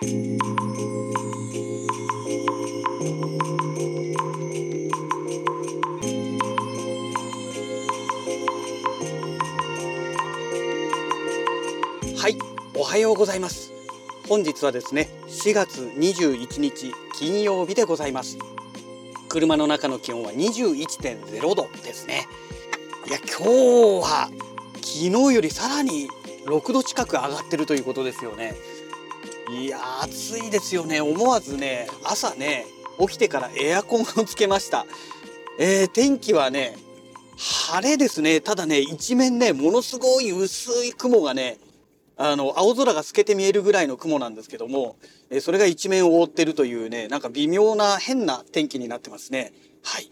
はいおはようございます。本日はですね4月21日金曜日でございます。車の中の気温は21.0度ですね。いや今日は昨日よりさらに6度近く上がってるということですよね。いや暑いですよね。思わずね朝ね起きてからエアコンをつけました、えー、天気はね晴れですね。ただね一面ねものすごい薄い雲がねあの青空が透けて見えるぐらいの雲なんですけども、えそれが一面を覆ってるというねなんか微妙な変な天気になってますね。はい、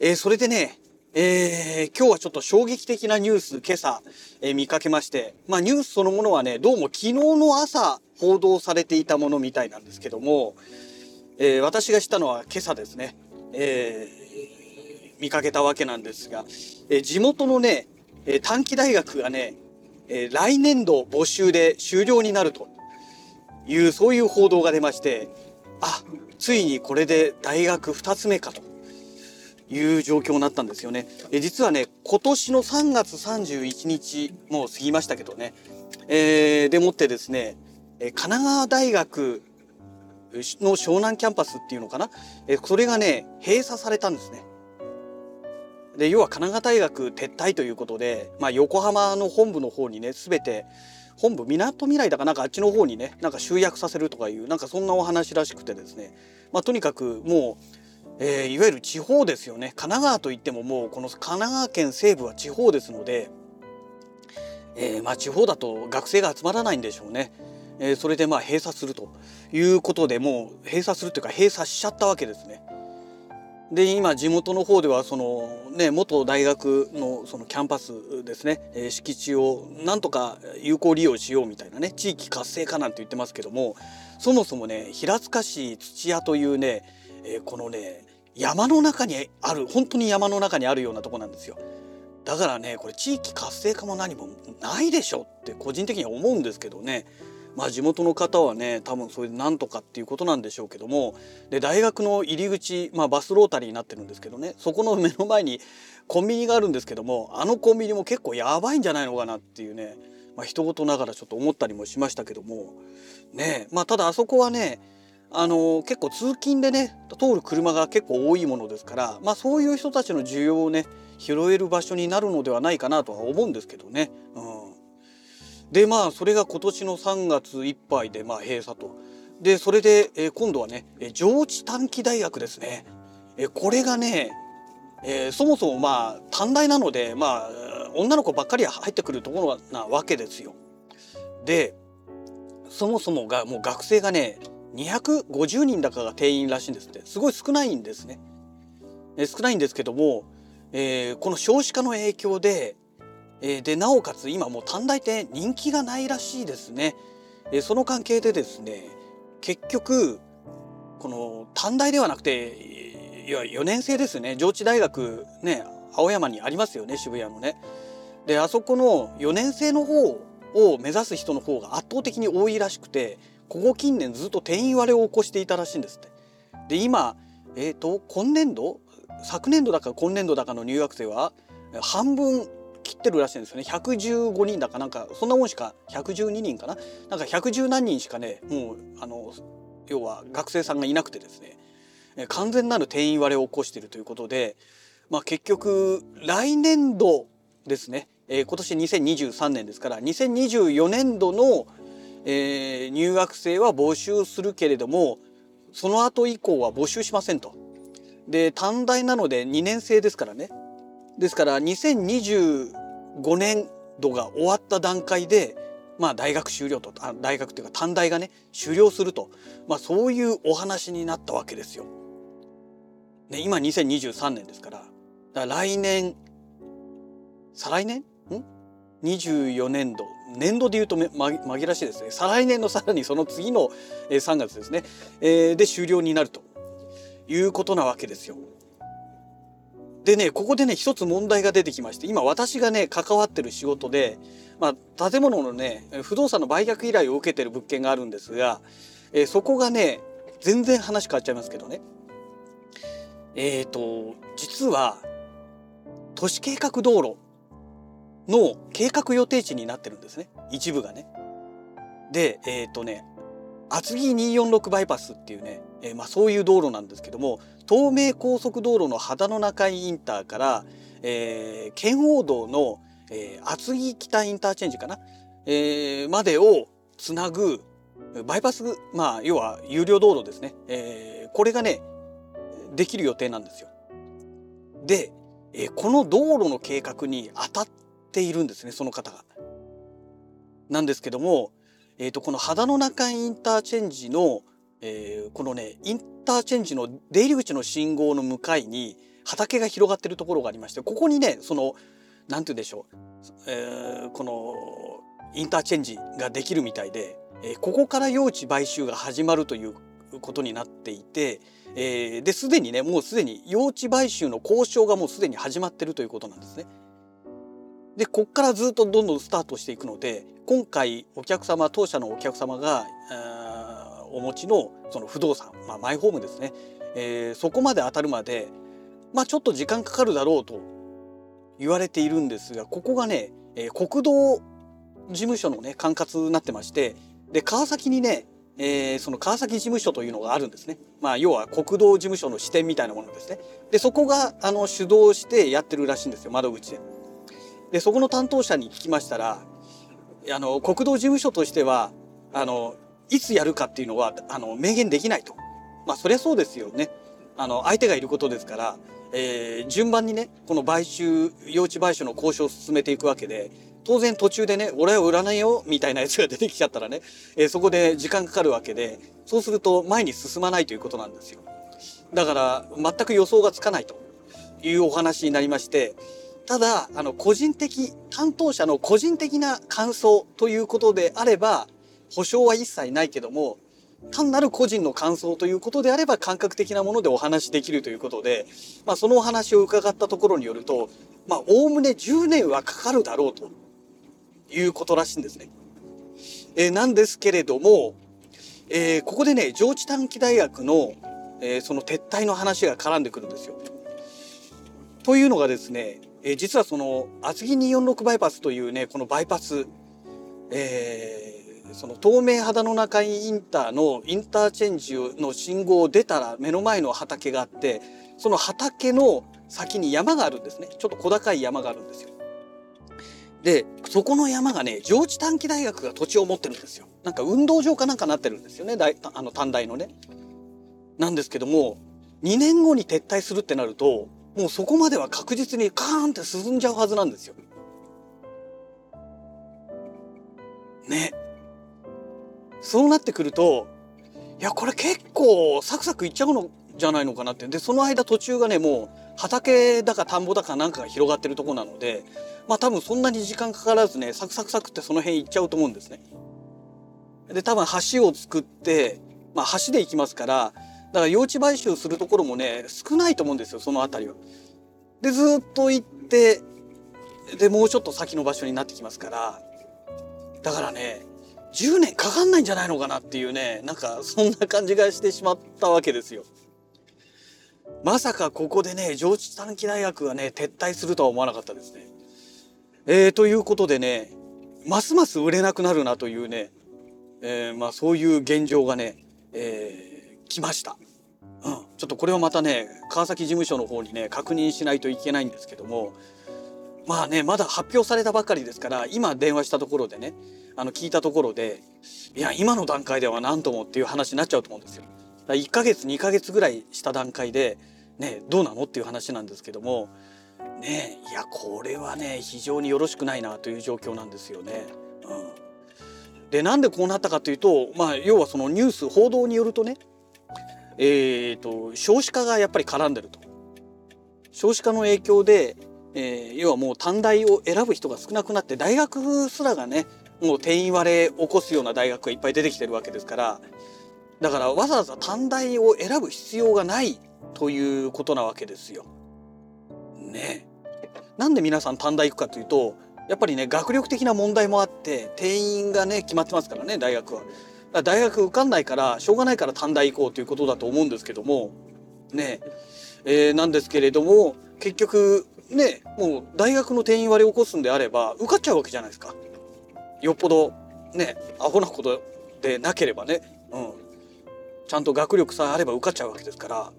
えー、それでねえー、今日はちょっと衝撃的なニュース今朝、えー、見かけまして、まあニュースそのものはね、どうも昨日の朝報道されていたものみたいなんですけども、えー、私がしたのは今朝ですね、えー、見かけたわけなんですが、え、地元のね、え短期大学がね、え来年度募集で終了になるというそういう報道が出まして、あ、ついにこれで大学2つ目かと。いう状況になったんですよね。え実はね今年の3月31日もう過ぎましたけどね、えー、でもってですね神奈川大学の湘南キャンパスっていうのかな、えそれがね閉鎖されたんですね。で要は神奈川大学撤退ということで、まあ、横浜の本部の方にね全て本部みなとみらいだかなんかあっちの方にねなんか集約させるとかいうなんかそんなお話らしくてですね、まあ、とにかくもうえー、いわゆる地方ですよね神奈川といってももうこの神奈川県西部は地方ですので、えー、まあ地方だと学生が集まらないんでしょうね。えー、それでまあ閉鎖するということでもう閉鎖するというか閉鎖しちゃったわけですね。で今地元の方ではそのね元大学のそのキャンパスですね、えー、敷地をなんとか有効利用しようみたいなね地域活性化なんて言ってますけどもそもそもね平塚市土屋というね、えー、このね山の中にある本当に山の中にあるようなとこなんですよ。だからねこれ地域活性化も何もないでしょって個人的には思うんですけどね。まあ地元の方はね多分それでなんとかっていうことなんでしょうけども。で大学の入り口、まあ、バスロータリーになってるんですけどね。そこの目の前にコンビニがあるんですけどもあのコンビニも結構やばいんじゃないのかなっていうね。まあ人事ながらちょっと思ったりもしましたけども。ねまあただあそこはねあの結構通勤でね通る車が結構多いものですから、まあ、そういう人たちの需要をね拾える場所になるのではないかなとは思うんですけどね。うん、でまあそれが今年の3月いっぱいでまあ閉鎖と。でそれで、え、今度はね上智短期大学ですね。えこれがね、えー、そもそもまあ短大なのでまあ女の子ばっかり入ってくるところなわけですよ。でそもそもがもう学生がね250人だかが定員らしいんですってすごい少ないんですね。え少ないんですけども、えー、この少子化の影響で、えー、でなおかつ今もう短大って人気がないらしいですね。えー、その関係でですね結局この短大ではなくていや4年生ですね上智大学ね青山にありますよね渋谷のね。であそこの4年生の方を目指す人の方が圧倒的に多いらしくてここ近年ずっと定員割れを起こしていたらしいんですって。で今、えーと、今年度昨年度だか今年度だかの入学生は半分切ってるらしいんですよね。115人だかなんかそんなもんしか112人かな？なんか110何人しかねもうあの要は学生さんがいなくてですね。完全なる定員割れを起こしているということで、まあ、結局来年度ですね、えー、今年2023年ですから2024年度のえー、入学生は募集するけれどもその後以降は募集しませんと。で短大なので2年生ですからね。ですから2025年度が終わった段階でまあ大学終了とあ大学っていうか短大がね終了すると、まあ、そういうお話になったわけですよ。ね、今2023年ですから。だから来年再来年？ん？24年度。年度でいうと紛らしいですね。再来年のさらにその次の3月ですね、えー、で終了になるということなわけですよ。でねここでね一つ問題が出てきまして今私がね関わってる仕事で、まあ、建物のね不動産の売却依頼を受けてる物件があるんですが、えー、そこがね全然話変わっちゃいますけどね。えっ、ー、と実は都市計画道路の計画予定地になってるんですね一部がね。でえっ、ー、とね厚木246バイパスっていうね、えー、まあ、そういう道路なんですけども東名高速道路の秦野中井インターから、えー、圏央道の、えー、厚木北インターチェンジかな、えー、までをつなぐバイパスまあ要は有料道路ですね、えー、これがねできる予定なんですよ。で、えー、この道路の計画に当たっているんですねその方が。なんですけども、えーと、この秦野中井インターチェンジの、えー、このねインターチェンジの出入り口の信号の向かいに畑が広がってるところがありましてここにねその何て言うんでしょう、えー、このインターチェンジができるみたいで、えー、ここから用地買収が始まるということになっていて、えー、ですでにねもうすでに用地買収の交渉がもうすでに始まってるということなんですね。でこっからずっとどんどんスタートしていくので今回お客様当社のお客様がお持ちのその不動産、まあ、マイホームですね、えー、そこまで当たるまで、まあ、ちょっと時間かかるだろうと言われているんですがここがね、えー、国道事務所のね管轄になってましてで川崎にね、えー、その川崎事務所というのがあるんですね。まあ、要は国道事務所の支店みたいなものですね。でそこがあの主導してやってるらしいんですよ窓口で。でそこの担当者に聞きましたらあの国道事務所としてはあのいつやるかっていうのはあの明言できないと。まあそりゃそうですよね。あの相手がいることですから、えー、順番にねこの買収用地買収の交渉を進めていくわけで当然途中でね俺は売らないよみたいなやつが出てきちゃったらね、えー、そこで時間かかるわけでそうすると前に進まないということなんですよ。だから全く予想がつかないというお話になりましてただあの個人的担当者の個人的な感想ということであれば保証は一切ないけども単なる個人の感想ということであれば感覚的なものでお話しできるということで、まあ、そのお話を伺ったところによるとまあおおむね10年はかかるだろうということらしいんですね。えー、なんですけれども、えー、ここでね上智短期大学の、えー、その撤退の話が絡んでくるんですよ。というのがですねえー、実はその厚木246バイパスというねこのバイパス、えー、その東名秦野中井インターのインターチェンジの信号を出たら目の前の畑があってその畑の先に山があるんですねちょっと小高い山があるんですよ。でそこの山がね上智短期大学が土地を持ってるんですよ。なんか運動場かなんかなってるんですよね大あの短大のね。なんですけども2年後に撤退するってなるともうそこまでは確実にカーンって進んじゃうはずなんですよ。ね。そうなってくるといやこれ結構サクサクいっちゃうのじゃないのかなってでその間途中がねもう畑だか田んぼだかなんかが広がってるとこなのでまあ多分そんなに時間かからずねサクサクサクってその辺行っちゃうと思うんですね。で多分橋を作ってまあ橋で行きますからだから用地買収するところもね少ないと思うんですよその辺りは。でずっと行ってでもうちょっと先の場所になってきますからだからね10年かかんないんじゃないのかなっていうねなんかそんな感じがしてしまったわけですよ。まさかここでね上智短期大学がね撤退するとは思わなかったですね。えー、ということでねますます売れなくなるなというね、えー、まあそういう現状がね、えー来ました。うん、ちょっとこれをまたね川崎事務所の方にね確認しないといけないんですけどもまあねまだ発表されたばかりですから今電話したところでねあの聞いたところでいや今の段階では何ともっていう話になっちゃうと思うんですよ。だ1ヶ月2ヶ月ぐらいした段階でねどうなのっていう話なんですけどもねいやこれはね非常によろしくないなという状況なんですよね。うん、でなんでこうなったかというとまあ要はそのニュース報道によるとねえーと、少子化がやっぱり絡んでると。少子化の影響で、えー、要はもう短大を選ぶ人が少なくなって大学すらがねもう定員割れ起こすような大学がいっぱい出てきてるわけですからだからわざわざ短大を選ぶ必要がないということなわけですよ。ねなんで皆さん短大行くかというとやっぱりね学力的な問題もあって定員がね決まってますからね大学は。大学受かんないからしょうがないから短大行こうということだと思うんですけどもねえー、なんですけれども結局ねもう大学の定員割れを起こすんであれば受かっちゃうわけじゃないですか。よっぽどねアホなことでなければね、うん、ちゃんと学力さえあれば受かっちゃうわけですから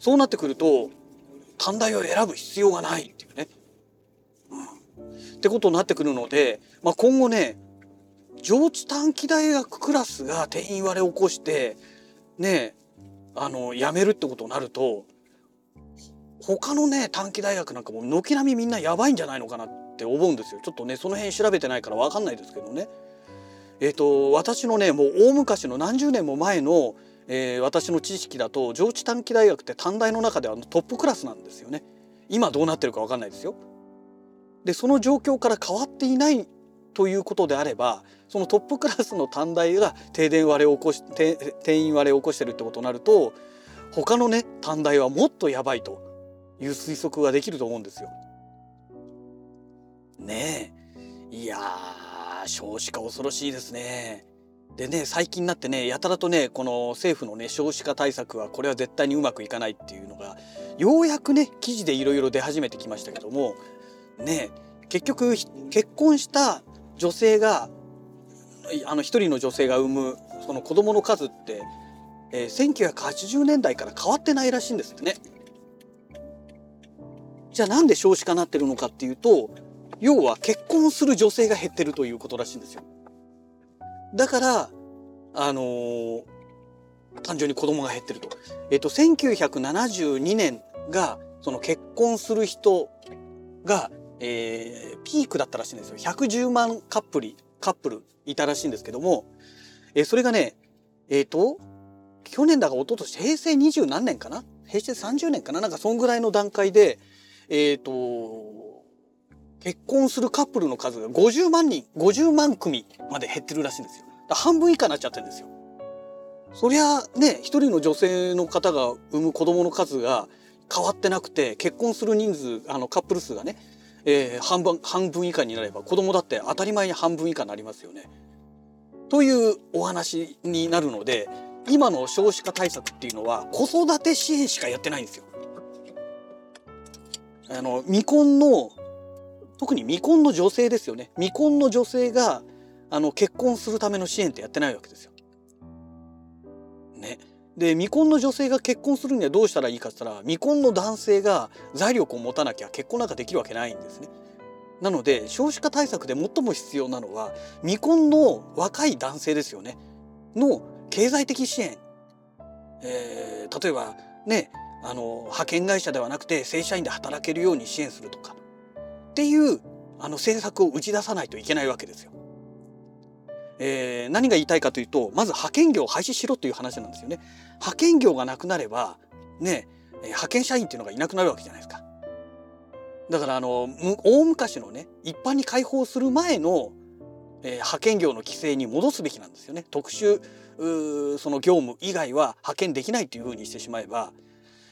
そうなってくると短大を選ぶ必要がないっていうね。うん、ってことになってくるので、まあ、今後ね上智短期大学クラスが定員割れを起こしてねあの辞めるってことになると他のね短期大学なんかも軒並みみんなやばいんじゃないのかなって思うんですよちょっとねその辺調べてないから分かんないですけどね。えーと、私のねもう大昔の何十年も前の、えー、私の知識だと上智短期大学って短大の中ではトップクラスなんですよね。今どうなってるか分かんないですよ。でその状況から変わっていないということであればそのトップクラスの短大が停電割れを起こし定員割れを起こしてるってことになると他のね短大はもっとやばいという推測ができると思うんですよ。ねえいや少子化恐ろしいですね。でね最近になってねやたらとねこの政府のね少子化対策はこれは絶対にうまくいかないっていうのがようやくね記事でいろいろ出始めてきましたけどもね結局結婚した女性があの一人の女性が産むその子供の数って、えー、1980年代から変わってないらしいんですってね。じゃあなんで少子化になってるのかっていうと要は結婚する女性が減ってるということらしいんですよ。だからあのー、単純に子供が減ってると。えっと1972年がその結婚する人が、えー、ピークだったらしいんですよ。110万カップルカップルいたらしいんですけども、えー、それがねえっ、ー、と去年だか一昨年平成二十何年かな？平成30年かな？なんかそんぐらいの段階でえっ、ー、と結婚するカップルの数が50万人50万組まで減ってるらしいんですよ。半分以下になっちゃってるんですよ。そりゃね一人の女性の方が産む子供の数が変わってなくて結婚する人数あのカップル数がね、えー、半分半分以下になれば子供だって当たり前に半分以下になりますよね。というお話になるので今の少子化対策っていうのは子育て支援しかやってないんですよ。あの未婚の特に未婚の女性ですよね未婚の女性があの結婚するための支援ってやってないわけですよ。ね。で未婚の女性が結婚するにはどうしたらいいかって言ったら未婚の男性が財力を持たなきゃ結婚なんかできるわけないんですね。なので少子化対策で最も必要なのは未婚の若い男性ですよねの経済的支援、えー、例えばねあの派遣会社ではなくて正社員で働けるように支援するとかっていうあの政策を打ち出さないといけないわけですよ。えー、何が言いたいかというとまず派遣業を廃止しろという話なんですよね。派遣業がなくなればね派遣社員っていうのがいなくなるわけじゃないですか。だからあの大昔のね一般に開放する前の、えー、派遣業の規制に戻すべきなんですよね。特殊その業務以外は派遣できないというふうにしてしまえば、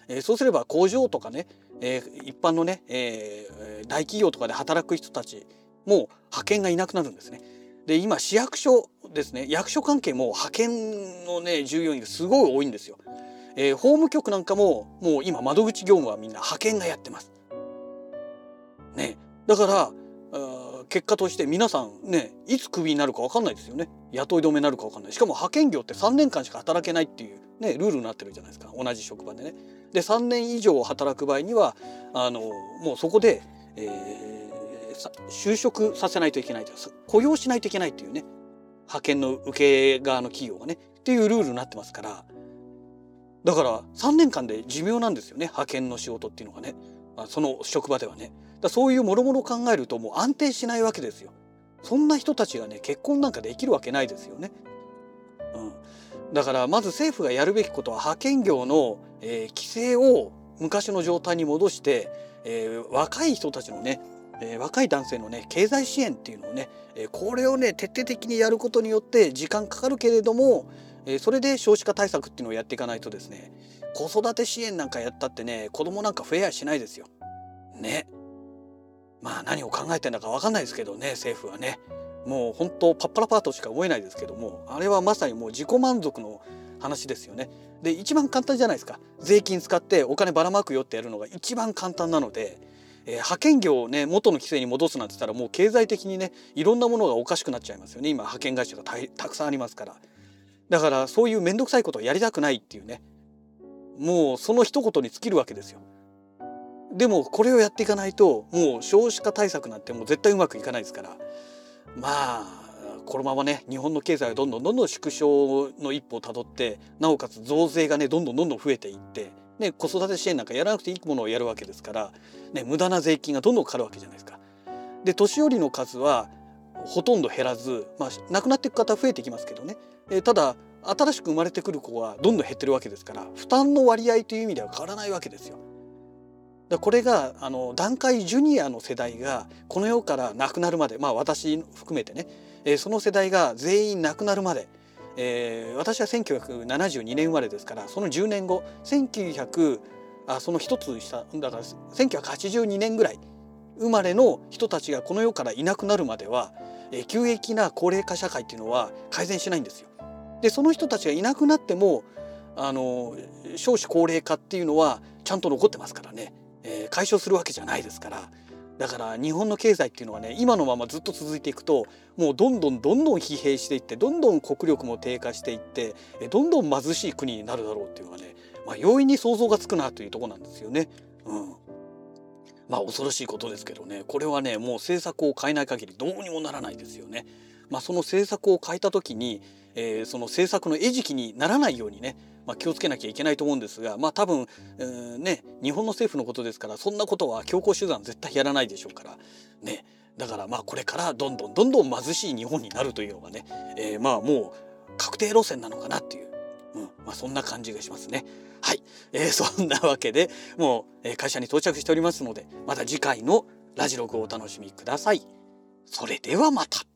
えー、そうすれば工場とかね、えー、一般のね、えー、大企業とかで働く人たちも派遣がいなくなるんですね。で今市役所ですね役所関係も派遣のね従業員がすごい多いんですよ。えー、法務局なんかももう今窓口業務はみんな派遣がやってます。ね、だから結果として皆さんねいつクビになるか分かんないですよね雇い止めになるか分かんないしかも派遣業って3年間しか働けないっていうねルールになってるじゃないですか同じ職場でね。で3年以上働く場合にはあのもうそこで、えー、就職させないといけないとい雇用しないといけないっていうね派遣の受け側の企業がねっていうルールになってますからだから3年間で寿命なんですよね派遣の仕事っていうのがねあその職場ではね。だそういうもろもろ考えるともう安定しないわけですよ。そんな人たちがね結婚なんかできるわけないですよね。うん、だからまず政府がやるべきことは派遣業の、えー、規制を昔の状態に戻して、えー、若い人たちのね、えー、若い男性のね経済支援っていうのをね、えこれをね徹底的にやることによって時間かかるけれども、えそれで少子化対策っていうのをやっていかないとですね子育て支援なんかやったってね子供なんか増えやしないですよ。ねまあ何を考えてんだか分かんないですけどね政府はねもう本当パッパラパートしか思えないですけどもあれはまさにもう自己満足の話ですよね。で一番簡単じゃないですか税金使ってお金ばらまくよってやるのが一番簡単なので、えー、派遣業をね元の規制に戻すなんて言ったらもう経済的にねいろんなものがおかしくなっちゃいますよね。今派遣会社がたくさんありますから。だからそういう面倒くさいことをやりたくないっていうね。もうその一言に尽きるわけですよ。でもこれをやっていかないともう少子化対策なんてもう絶対うまくいかないですから。まあこのままね日本の経済がどんどんどんどん縮小の一歩をたどってなおかつ増税がねどんどんどんどん増えていって、ね、子育て支援なんかやらなくていいものをやるわけですから、ね、無駄な税金がどんどんかかるわけじゃないですか。で年寄りの数はほとんど減らず、まあ、亡くなっていく方増えてきますけどね、えただ新しく生まれてくる子はどんどん減ってるわけですから負担の割合という意味では変わらないわけですよ。だこれがあの団塊ジュニアの世代がこの世から亡くなるまでまあ私含めてね、え、その世代が全員亡くなるまで、えー、私は1972年生まれですからその10年後1900あその一つ下だから1982年ぐらい生まれの人たちがこの世からいなくなるまでは、えー、急激な高齢化社会っていうのは改善しないんですよ。でその人たちがいなくなってもあの少子高齢化っていうのはちゃんと残ってますからね。えー、解消するわけじゃないですからだから日本の経済っていうのはね今のままずっと続いていくともうどんどんどんどん疲弊していってどんどん国力も低下していってどんどん貧しい国になるだろうっていうのはね、まあ、容易に想像がつくなというとこなんですよね。うんまあ恐ろしいことですけどねこれはねもう政策を変えない限りどうにもならないですよね。まあ、その政策を変えた時に、えー、その政策の餌食にならないようにねまあ、気をつけなきゃいけないと思うんですがまあ多分、えー、ね日本の政府のことですからそんなことは強行手段絶対やらないでしょうからねだからまあこれからどんどんどんどん貧しい日本になるというのがね、えー、まあもう確定路線なのかなっていう、うんまあ、そんな感じがしますね。はい、えー、そんなわけでもう、えー、会社に到着しておりますのでまた次回のラジログをお楽しみください。それではまた。